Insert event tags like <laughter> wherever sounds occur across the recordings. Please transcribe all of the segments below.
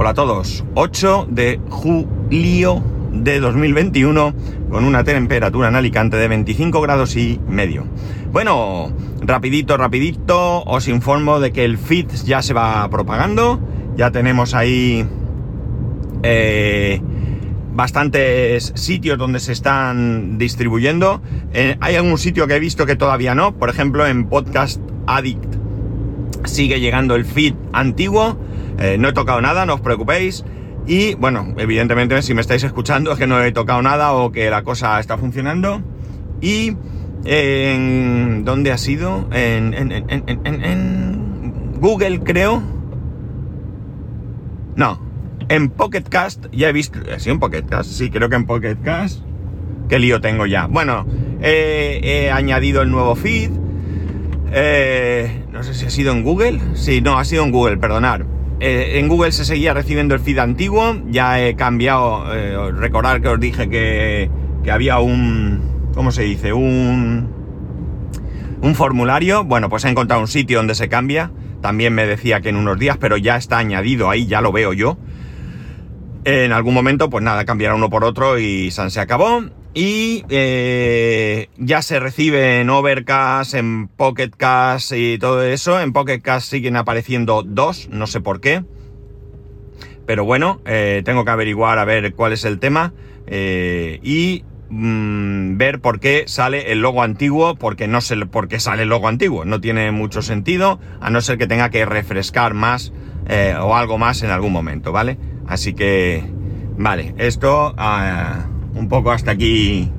Hola a todos. 8 de julio de 2021 con una temperatura en Alicante de 25 grados y medio. Bueno, rapidito, rapidito, os informo de que el feed ya se va propagando. Ya tenemos ahí eh, bastantes sitios donde se están distribuyendo. Eh, hay algún sitio que he visto que todavía no. Por ejemplo, en Podcast Addict sigue llegando el feed antiguo eh, no he tocado nada, no os preocupéis. Y bueno, evidentemente si me estáis escuchando es que no he tocado nada o que la cosa está funcionando. Y en... ¿Dónde ha sido? En, en, Google creo. No, en Pocket Cast ya he visto... ¿Sí en Pocket Cast? Sí, creo que en Pocket Cast. ¿Qué lío tengo ya? Bueno, he añadido el nuevo feed. Eh, no sé si ha sido en Google. Sí, no, ha sido en Google, perdonad. Eh, en Google se seguía recibiendo el feed antiguo, ya he cambiado, eh, recordar que os dije que, había un, ¿cómo se dice? Un, un formulario, bueno, pues he encontrado un sitio donde se cambia, también me decía que en unos días, pero ya está añadido ahí, ya lo veo yo. En algún momento, pues nada, cambiará uno por otro y San se acabó. Y eh, ya se recibe en Overcast, en Pocketcast y todo eso. En Pocketcast siguen apareciendo dos, no sé por qué. Pero bueno, eh, tengo que averiguar a ver cuál es el tema. Eh, y mm, ver por qué sale el logo antiguo, porque no sé por qué sale el logo antiguo. No tiene mucho sentido, a no ser que tenga que refrescar más o algo más en algún momento, ¿vale? Así que, vale, esto... Ah, un poco hasta aquí,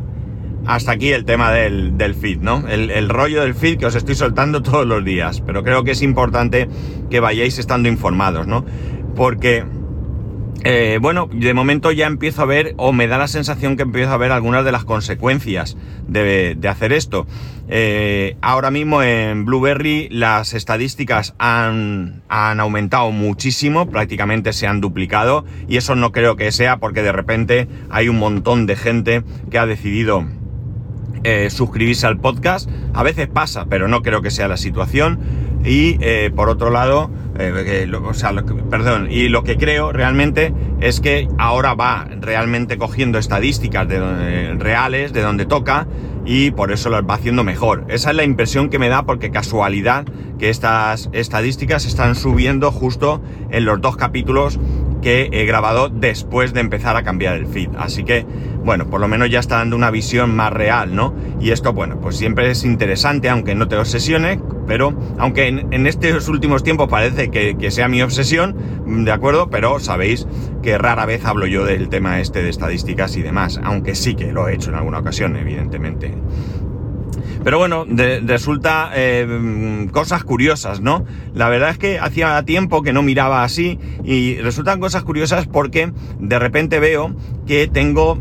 hasta aquí el tema del, feed, ¿no? El, rollo del feed que os estoy soltando todos los días, pero creo que es importante que vayáis estando informados, ¿no? Porque, eh, bueno, de momento ya empiezo a ver, o me da la sensación que empiezo a ver algunas de las consecuencias de, hacer esto. Eh, ahora mismo en Blueberry las estadísticas han, han, aumentado muchísimo, prácticamente se han duplicado y eso no creo que sea porque de repente hay un montón de gente que ha decidido eh, suscribirse al podcast. A veces pasa, pero no creo que sea la situación. Y eh, por otro lado, o sea, perdón, y lo que creo realmente es que ahora va realmente cogiendo estadísticas de, reales de donde toca y por eso lo va haciendo mejor. Esa es la impresión que me da porque casualidad que estas estadísticas están subiendo justo en los dos capítulos que he grabado después de empezar a cambiar el feed. Así que, bueno, por lo menos ya está dando una visión más real, ¿no? Y esto, bueno, pues siempre es interesante, aunque no te obsesione, pero aunque en, estos últimos tiempos parece que, que, sea mi obsesión, ¿de acuerdo? Pero sabéis que rara vez hablo yo del tema este de estadísticas y demás, aunque sí que lo he hecho en alguna ocasión, evidentemente. Pero bueno, resulta eh, cosas curiosas, ¿no? La verdad es que hacía tiempo que no miraba así y resultan cosas curiosas porque de repente veo que tengo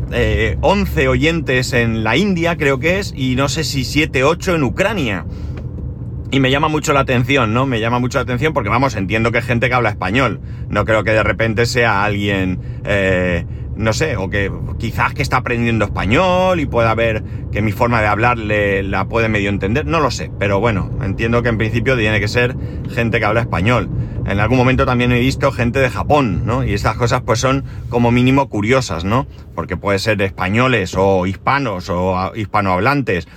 11 eh, oyentes en la India, creo que es, y no sé si 7, 8 en Ucrania. Y me llama mucho la atención, ¿no? Me llama mucho la atención porque, vamos, entiendo que hay gente que habla español. No creo que de repente sea alguien... Eh, no sé, o que quizás que está aprendiendo español y pueda ver que mi forma de hablar la puede medio entender, no lo sé, pero bueno, entiendo que en principio tiene que ser gente que habla español. En algún momento también he visto gente de Japón, ¿no? Y estas cosas pues son como mínimo curiosas, ¿no? Porque puede ser españoles o hispanos o hispanohablantes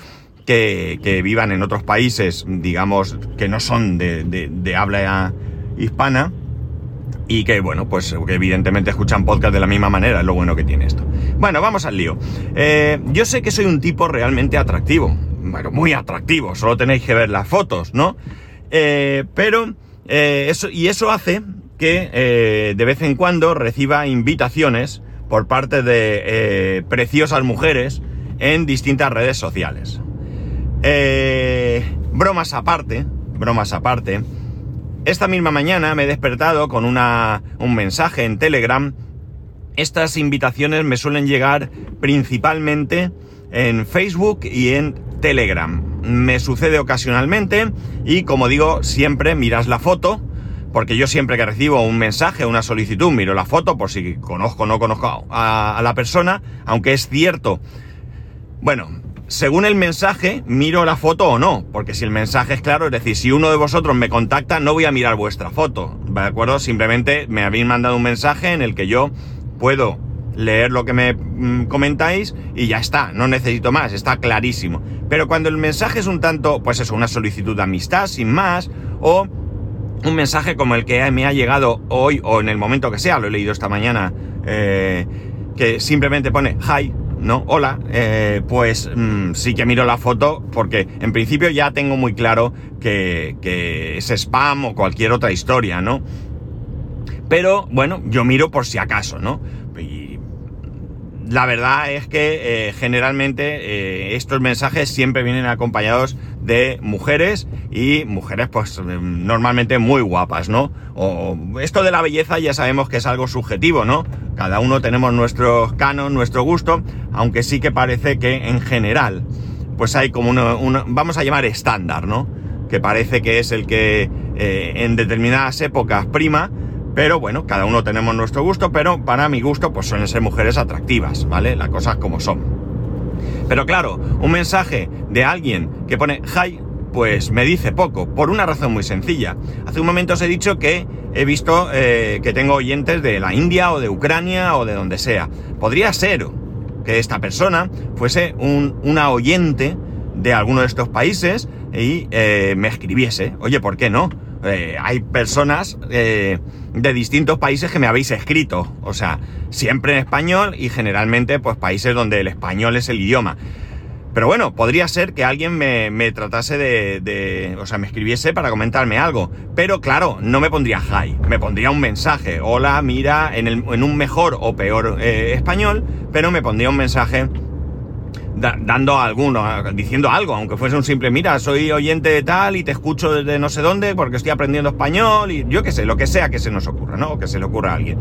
que, que vivan en otros países, digamos, que no son de habla hispana y que, bueno, pues que evidentemente escuchan podcast de la misma manera, es lo bueno que tiene esto. Bueno, vamos al lío. Eh, yo sé que soy un tipo realmente atractivo, bueno, muy atractivo, solo tenéis que ver las fotos, ¿no? Eh, pero, eh, eso, y eso hace que de vez en cuando reciba invitaciones por parte de preciosas mujeres en distintas redes sociales. bromas aparte, bromas aparte, esta misma mañana me he despertado con una, un mensaje en Telegram. Estas invitaciones me suelen llegar principalmente en Facebook y en Telegram. Me sucede ocasionalmente y como digo, siempre miras la foto, porque yo siempre que recibo un mensaje, una solicitud, miro la foto por si conozco o no conozco a, a la persona, aunque es cierto. Bueno, según el mensaje, miro la foto o no, porque si el mensaje es claro, es decir, si uno de vosotros me contacta, no voy a mirar vuestra foto, ¿de acuerdo? Simplemente me habéis mandado un mensaje en el que yo puedo leer lo que me mm, comentáis y ya está, no necesito más, está clarísimo. Pero cuando el mensaje es un tanto, pues eso, una solicitud de amistad, sin más, o un mensaje como el que me ha llegado hoy o en el momento que sea, lo he leído esta mañana, eh, que simplemente pone hi, ¿no? Hola, eh, pues mm, sí que miro la foto porque en principio ya tengo muy claro que, es spam o cualquier otra historia, ¿no? Pero bueno, yo miro por si acaso, ¿no? la verdad es que eh, generalmente eh, estos mensajes siempre vienen acompañados de mujeres y mujeres pues normalmente muy guapas, ¿no? O esto de la belleza ya sabemos que es algo subjetivo, ¿no? Cada uno tenemos nuestro canon, nuestro gusto, aunque sí que parece que en general pues hay como uno, vamos a llamar estándar, ¿no? Que parece que es el que eh, en determinadas épocas prima pero bueno, cada uno tenemos nuestro gusto, pero para mi gusto pues suelen ser mujeres atractivas, ¿vale? Las cosas como son. Pero claro, un mensaje de alguien que pone hi, pues me dice poco, por una razón muy sencilla. Hace un momento os he dicho que he visto eh, que tengo oyentes de la India o de Ucrania o de donde sea. Podría ser que esta persona fuese un, una oyente de alguno de estos países y eh, me escribiese. Oye, ¿por qué no? Eh, hay personas eh, de distintos países que me habéis escrito, o sea, siempre en español y generalmente pues países donde el español es el idioma. Pero bueno, podría ser que alguien me, tratase de, o sea, me escribiese para comentarme algo. Pero claro, no me pondría hi, me pondría un mensaje. Hola, mira, en, en un mejor o peor eh, español, pero me pondría un mensaje dando alguno, diciendo algo, aunque fuese un simple, mira, soy oyente de tal y te escucho desde no sé dónde porque estoy aprendiendo español y yo qué sé, lo que sea que se nos ocurra, ¿no? O que se le ocurra a alguien.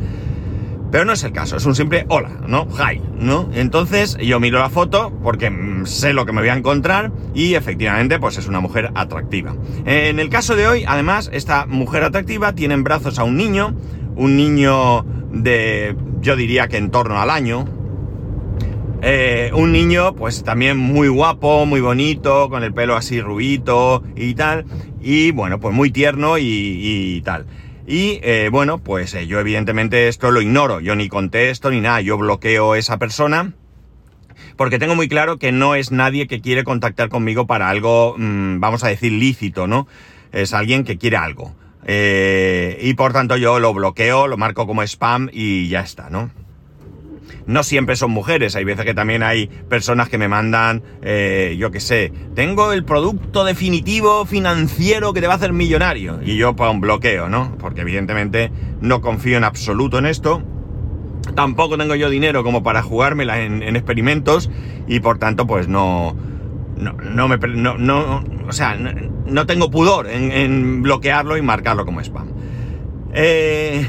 Pero no es el caso, es un simple hola, ¿no? Hi, ¿no? Entonces yo miro la foto porque mm, sé lo que me voy a encontrar y efectivamente pues es una mujer atractiva. En el caso de hoy, además, esta mujer atractiva tiene en brazos a un niño, un niño de, yo diría que en torno al año, eh, un niño, pues también muy guapo, muy bonito, con el pelo así rubito y tal. Y bueno, pues muy tierno y, tal. Y eh, bueno, pues eh, yo evidentemente esto lo ignoro. Yo ni contesto ni nada. Yo bloqueo a esa persona. Porque tengo muy claro que no es nadie que quiere contactar conmigo para algo, mm, vamos a decir, lícito, ¿no? Es alguien que quiere algo. y por tanto yo lo bloqueo, lo marco como spam y ya está, ¿no? No siempre son mujeres, hay veces que también hay personas que me mandan, eh, yo qué sé, tengo el producto definitivo financiero que te va a hacer millonario. Y yo pues un bloqueo, ¿no? Porque evidentemente no confío en absoluto en esto. Tampoco tengo yo dinero como para jugármela en, experimentos y por tanto pues no, no, me, no, no o sea, no, tengo pudor en, en, bloquearlo y marcarlo como spam. Eh,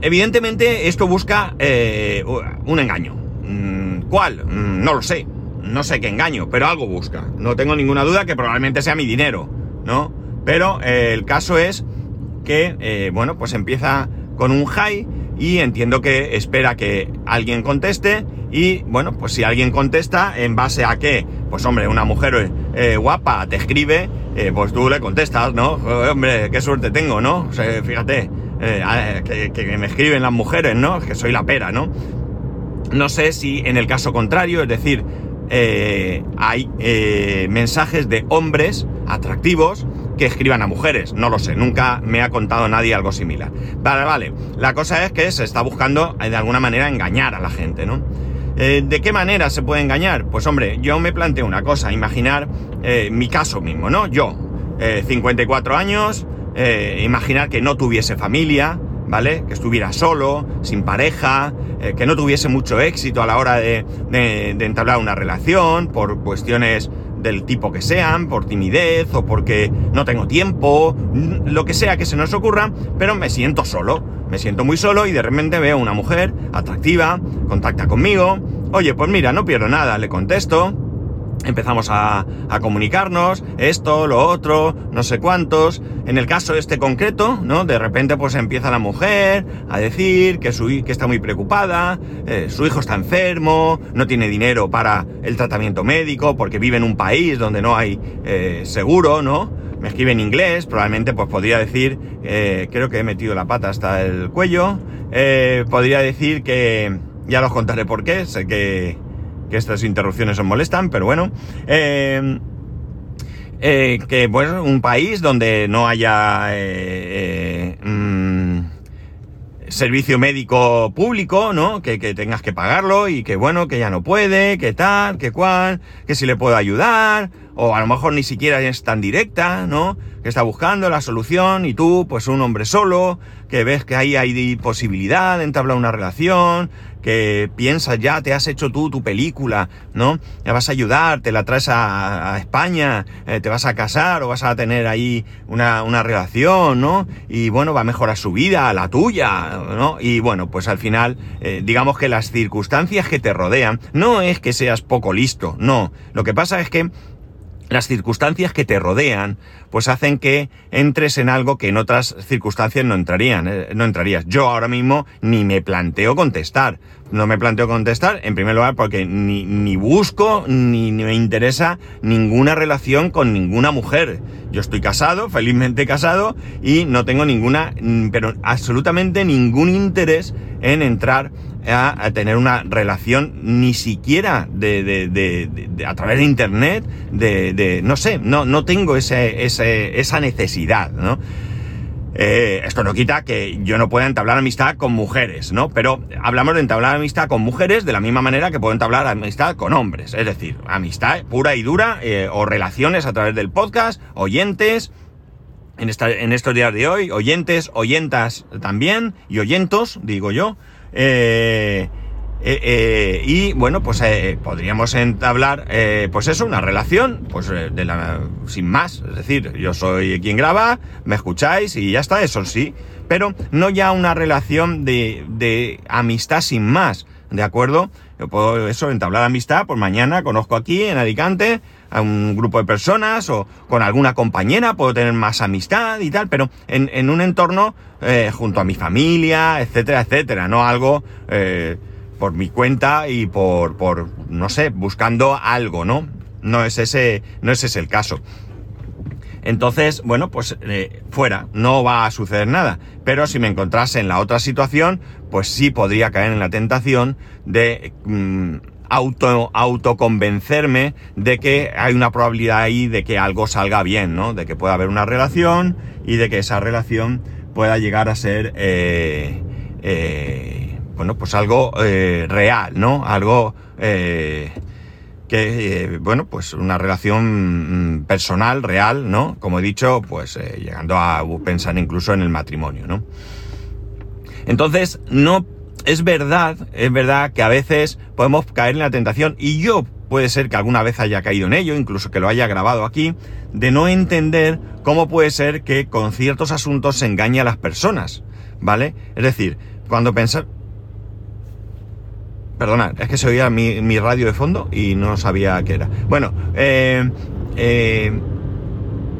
Evidentemente esto busca eh, un engaño. Mm, ¿Cuál? Mm, no lo sé. No sé qué engaño, pero algo busca. No tengo ninguna duda que probablemente sea mi dinero, ¿no? Pero eh, el caso es que, eh, bueno, pues empieza con un high y entiendo que espera que alguien conteste y, bueno, pues si alguien contesta, ¿en base a qué? Pues hombre, una mujer guapa te escribe, pues tú le contestas, ¿no? Hombre, qué suerte tengo, ¿no? Fíjate. Eh, que, me escriben las mujeres, ¿no? Que soy la pera, ¿no? No sé si en el caso contrario, es decir, eh, hay eh, mensajes de hombres atractivos que escriban a mujeres. No lo sé, nunca me ha contado nadie algo similar. Vale, vale. La cosa es que se está buscando de alguna manera engañar a la gente, ¿no? ¿De qué manera se puede engañar? Pues hombre, yo me planteo una cosa, imaginar mi caso mismo, ¿no? Yo, 54 años, eh, imaginar que no tuviese familia, ¿vale? Que estuviera solo, sin pareja, eh, que no tuviese mucho éxito a la hora de, entablar una relación, por cuestiones del tipo que sean, por timidez o porque no tengo tiempo, lo que sea que se nos ocurra, pero me siento solo, me siento muy solo y de repente veo una mujer atractiva, contacta conmigo, oye, pues mira, no pierdo nada, le contesto, empezamos a, comunicarnos, esto, lo otro, no sé cuántos. En el caso este concreto, ¿no? De repente pues empieza la mujer a decir que, su, que está muy preocupada, eh, su hijo está enfermo, no tiene dinero para el tratamiento médico porque vive en un país donde no hay eh, seguro, ¿no? Me escribe en inglés, probablemente pues podría decir, eh, creo que he metido la pata hasta el cuello, podría decir que, ya los contaré por qué, sé que que estas interrupciones os molestan, pero bueno. Eh, eh, que bueno, un país donde no haya eh, mm, servicio médico público, ¿no? Que, que, tengas que pagarlo y que bueno, que ya no puede, que tal, que cual, que si le puedo ayudar, o a lo mejor ni siquiera es tan directa, ¿no? Que está buscando la solución y tú, pues un hombre solo, que ves que ahí hay posibilidad de entablar una relación, que piensas ya, te has hecho tú tu película, ¿no? Ya vas a ayudar, te la traes a, España, eh, te vas a casar o vas a tener ahí una, una, relación, ¿no? Y bueno, va a mejorar su vida, la tuya, ¿no? Y bueno, pues al final, eh, digamos que las circunstancias que te rodean, no es que seas poco listo, no. Lo que pasa es que las circunstancias que te rodean, pues hacen que entres en algo que en otras circunstancias no entrarían, eh, no entrarías. Yo ahora mismo ni me planteo contestar. No me planteo contestar, en primer lugar, porque ni, ni busco, ni, ni, me interesa ninguna relación con ninguna mujer. Yo estoy casado, felizmente casado, y no tengo ninguna, mm, pero absolutamente ningún interés en entrar a, tener una relación ni siquiera de, a través de internet, de, no sé, no, no tengo ese, ese, esa necesidad, ¿no? Eh, esto no quita que yo no pueda entablar amistad con mujeres, ¿no? Pero hablamos de entablar amistad con mujeres de la misma manera que puedo entablar amistad con hombres. Es decir, amistad pura y dura eh, o relaciones a través del podcast, oyentes, en, esta, en estos días de hoy, oyentes, oyentas también, y oyentos, digo yo. Eh, eh, eh, y bueno, pues podríamos entablar, pues eso, una relación, pues de la, sin más. Es decir, yo soy quien graba, me escucháis y ya está, eso sí. Pero no ya una relación de, de amistad sin más, ¿de acuerdo? Yo puedo eso, entablar amistad, pues mañana conozco aquí en Alicante a un grupo de personas o con alguna compañera, puedo tener más amistad y tal, pero en, en un entorno eh, junto a mi familia, etcétera, etcétera, no algo eh, por mi cuenta y por, por, no sé, buscando algo, ¿no? No es ese, no es ese el caso. Entonces, bueno, pues eh, fuera, no va a suceder nada. Pero si me encontrase en la otra situación, pues sí podría caer en la tentación de mm, auto, autoconvencerme de que hay una probabilidad ahí de que algo salga bien, ¿no? De que pueda haber una relación y de que esa relación pueda llegar a ser, eh, eh, bueno, pues algo eh, real, ¿no? Algo que, bueno, pues una relación mm, personal, real, ¿no? Como he dicho, pues llegando a pensar incluso en el matrimonio, ¿no? Entonces, no es verdad, es verdad que a veces podemos caer en la tentación, y yo puede ser que alguna vez haya caído en ello, incluso que lo haya grabado aquí, de no entender cómo puede ser que con ciertos asuntos se engañe a las personas, ¿vale? Es decir, cuando pensar... Perdonad, es que se oía mi, radio de fondo y no sabía qué era. Bueno, eh, eh,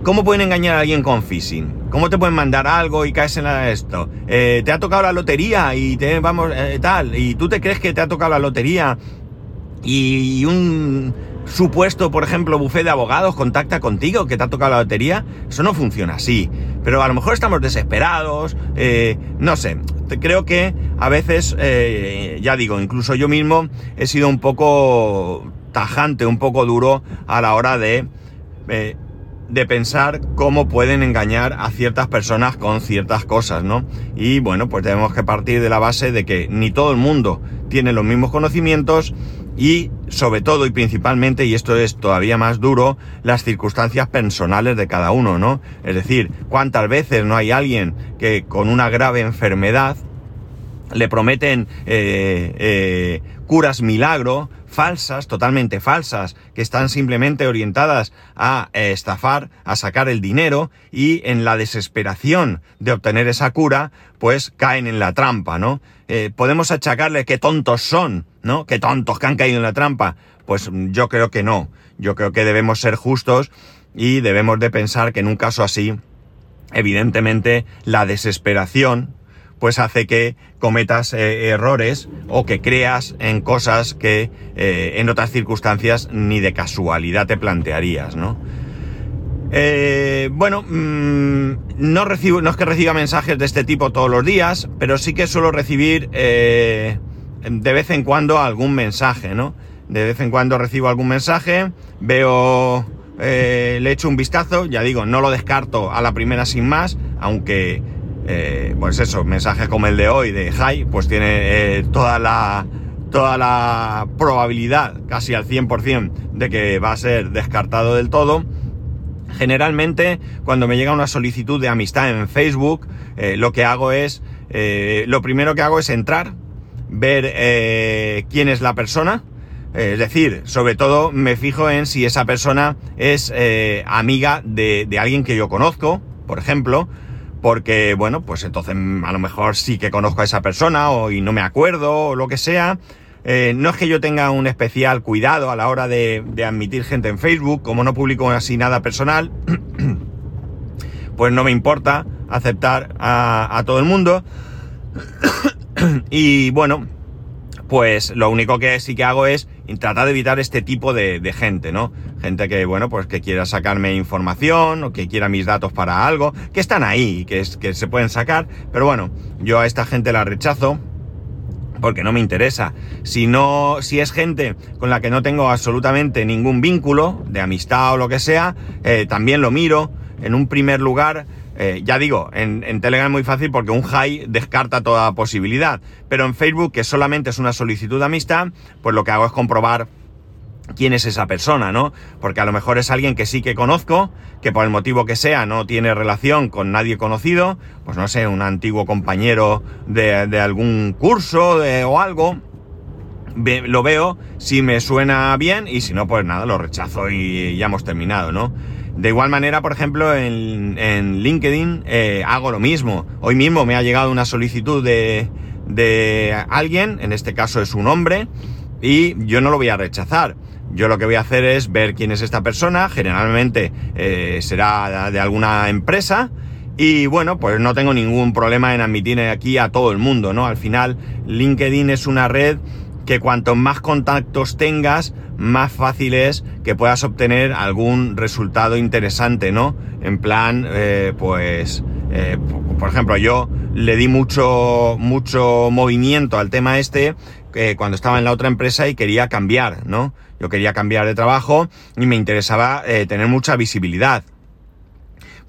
¿cómo pueden engañar a alguien con phishing? ¿Cómo te pueden mandar algo y caes en esto? Eh, te ha tocado la lotería y te vamos eh, tal, y tú te crees que te ha tocado la lotería y un supuesto, por ejemplo, bufé de abogados contacta contigo que te ha tocado la lotería, eso no funciona así. Pero a lo mejor estamos desesperados, eh, no sé. Creo que a veces, ya digo, incluso yo mismo he sido un poco tajante, un poco duro a la hora de de pensar cómo pueden engañar a ciertas personas con ciertas cosas, ¿no? Y bueno, pues tenemos que partir de la base de que ni todo el mundo tiene los mismos conocimientos y sobre todo y principalmente, y esto es todavía más duro, las circunstancias personales de cada uno, ¿no? Es decir, cuántas veces no hay alguien que con una grave enfermedad le prometen eh, eh, curas milagro, falsas, totalmente falsas, que están simplemente orientadas a eh, estafar, a sacar el dinero y en la desesperación de obtener esa cura, pues caen en la trampa, ¿no? podemos achacarle qué tontos son, ¿no? Qué tontos que han caído en la trampa. pues yo creo que no. Yo creo que debemos ser justos y debemos de pensar que en un caso así, evidentemente, la desesperación pues hace que cometas eh, errores o que creas en cosas que eh, en otras circunstancias ni de casualidad te plantearías, ¿no? Eh, bueno, mm, no recibo, no es que reciba mensajes de este tipo todos los días, pero sí que suelo recibir de vez en cuando algún mensaje, ¿no? De vez en cuando recibo algún mensaje, veo, le echo un vistazo, ya digo, no lo descarto a la primera sin más, aunque eh, pues eso, mensajes como el de hoy de Hi, pues tiene eh, toda la toda la probabilidad, casi al 100%, de que va a ser descartado del todo. Generalmente, cuando me llega una solicitud de amistad en Facebook, eh, lo que hago es, lo primero que hago es entrar, ver quién es la persona, es decir, sobre todo me fijo en si esa persona es amiga de alguien que yo conozco, por ejemplo, porque, bueno, pues entonces a lo mejor sí que conozco a esa persona o y no me acuerdo o lo que sea. Eh, no es que yo tenga un especial cuidado a la hora de, admitir gente en Facebook, como no publico así nada personal, <clears throat> pues no me importa aceptar a todo el mundo. <clears throat> y bueno, pues lo único que sí que hago es tratar de evitar este tipo de, gente, ¿no? Gente que, bueno, pues que quiera sacarme información o que quiera mis datos para algo, que están ahí, que, es, que se pueden sacar, pero bueno, yo a esta gente la rechazo porque no me interesa. Si no, si es gente con la que no tengo absolutamente ningún vínculo de amistad o lo que sea, eh, también lo miro. En un primer lugar, eh, ya digo, en, Telegram es muy fácil porque un high descarta toda posibilidad. Pero en Facebook, que solamente es una solicitud de amistad, pues lo que hago es comprobar quién es esa persona, ¿no? Porque a lo mejor es alguien que sí que conozco, que por el motivo que sea no tiene relación con nadie conocido, pues no sé, un antiguo compañero de, algún curso o algo. lo veo, si me suena bien y si no, pues nada, lo rechazo y ya hemos terminado, ¿no? De igual manera, por ejemplo, en, LinkedIn eh, hago lo mismo. Hoy mismo me ha llegado una solicitud de, de alguien, en este caso es un hombre, y yo no lo voy a rechazar. Yo lo que voy a hacer es ver quién es esta persona, generalmente eh, será de alguna empresa, y bueno, pues no tengo ningún problema en admitir aquí a todo el mundo, ¿no? Al final, LinkedIn es una red que cuanto más contactos tengas, más fácil es que puedas obtener algún resultado interesante, ¿no? En plan, eh, pues, eh, por ejemplo, yo le di mucho, mucho movimiento al tema este eh, cuando estaba en la otra empresa y quería cambiar, ¿no? Yo quería cambiar de trabajo y me interesaba tener mucha visibilidad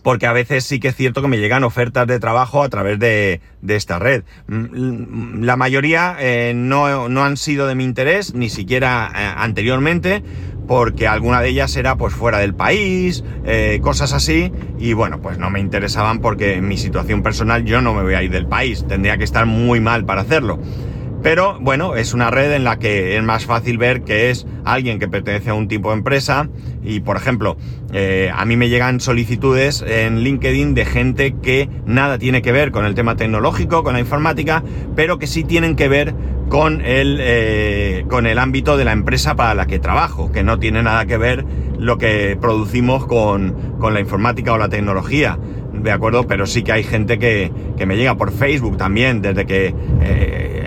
porque a veces sí que es cierto que me llegan ofertas de trabajo a través de, esta red. Mm, la mayoría eh, no, no, han sido de mi interés, ni siquiera eh, anteriormente, porque alguna de ellas era pues fuera del país, eh, cosas así, y bueno, pues no me interesaban porque en mi situación personal yo no me voy a ir del país, tendría que estar muy mal para hacerlo. Pero bueno, es una red en la que es más fácil ver que es alguien que pertenece a un tipo de empresa. Y por ejemplo, eh, a mí me llegan solicitudes en LinkedIn de gente que nada tiene que ver con el tema tecnológico, con la informática, pero que sí tienen que ver con el, eh, con el ámbito de la empresa para la que trabajo, que no tiene nada que ver lo que producimos con, con la informática o la tecnología de acuerdo, pero sí que hay gente que, que me llega por Facebook también, desde que eh,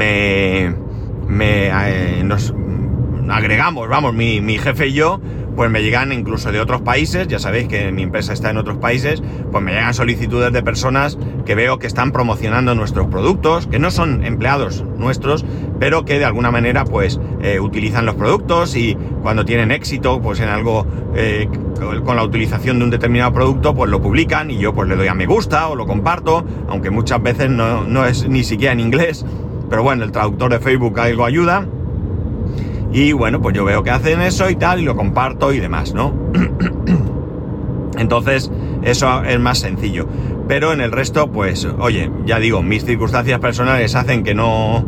me, eh, nos agregamos, vamos, mi, mi jefe y yo, pues me llegan incluso de otros países, ya sabéis que mi empresa está en otros países, pues me llegan solicitudes de personas que veo que están promocionando nuestros productos, que no son empleados nuestros, pero que de alguna manera pues eh, utilizan los productos y cuando tienen éxito pues en algo eh, con la utilización de un determinado producto pues lo publican y yo pues le doy a me gusta o lo comparto, aunque muchas veces no, no es ni siquiera en inglés, pero bueno, el traductor de Facebook algo ayuda. Y bueno, pues yo veo que hacen eso y tal, y lo comparto y demás, ¿no? <clears throat> Entonces, eso es más sencillo. Pero en el resto, pues, oye, ya digo, mis circunstancias personales hacen que no.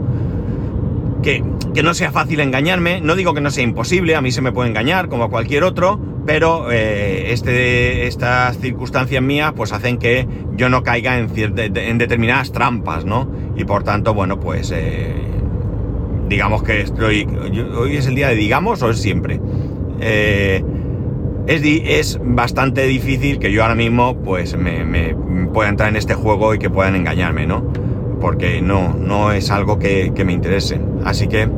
Que, que no sea fácil engañarme. No digo que no sea imposible, a mí se me puede engañar como a cualquier otro, pero eh, este, estas circunstancias mías pues hacen que yo no caiga en, en determinadas trampas, ¿no? Y por tanto, bueno, pues eh, digamos que estoy, hoy es el día de digamos o es siempre. Eh, es, es, bastante difícil que yo ahora mismo pues me, pueda entrar en este juego y que puedan engañarme, ¿no? Porque no, no es algo que, me interese. Así que,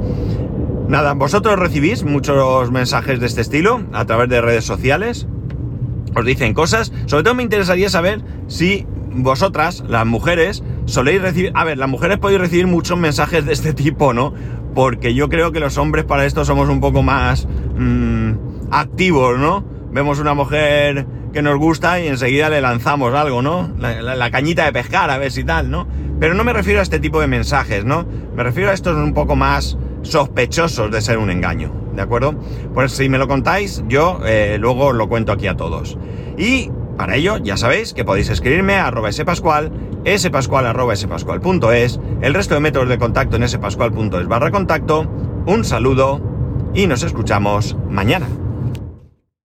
nada, vosotros recibís muchos mensajes de este estilo a través de redes sociales. Os dicen cosas. Sobre todo me interesaría saber si vosotras, las mujeres, soléis recibir... A ver, las mujeres podéis recibir muchos mensajes de este tipo, ¿no? Porque yo creo que los hombres para esto somos un poco más mmm, activos, ¿no? vemos una mujer que nos gusta y enseguida le lanzamos algo, ¿no? La, cañita de pescar, a ver si tal, ¿no? Pero no me refiero a este tipo de mensajes, ¿no? Me refiero a estos un poco más sospechosos de ser un engaño, ¿de acuerdo? Pues si me lo contáis, yo eh, luego lo cuento aquí a todos. Y para ello, ya sabéis que podéis escribirme a arroba spascual, spascual spascual.es, el resto de métodos de contacto en spascual.es barra contacto. Un saludo y nos escuchamos mañana.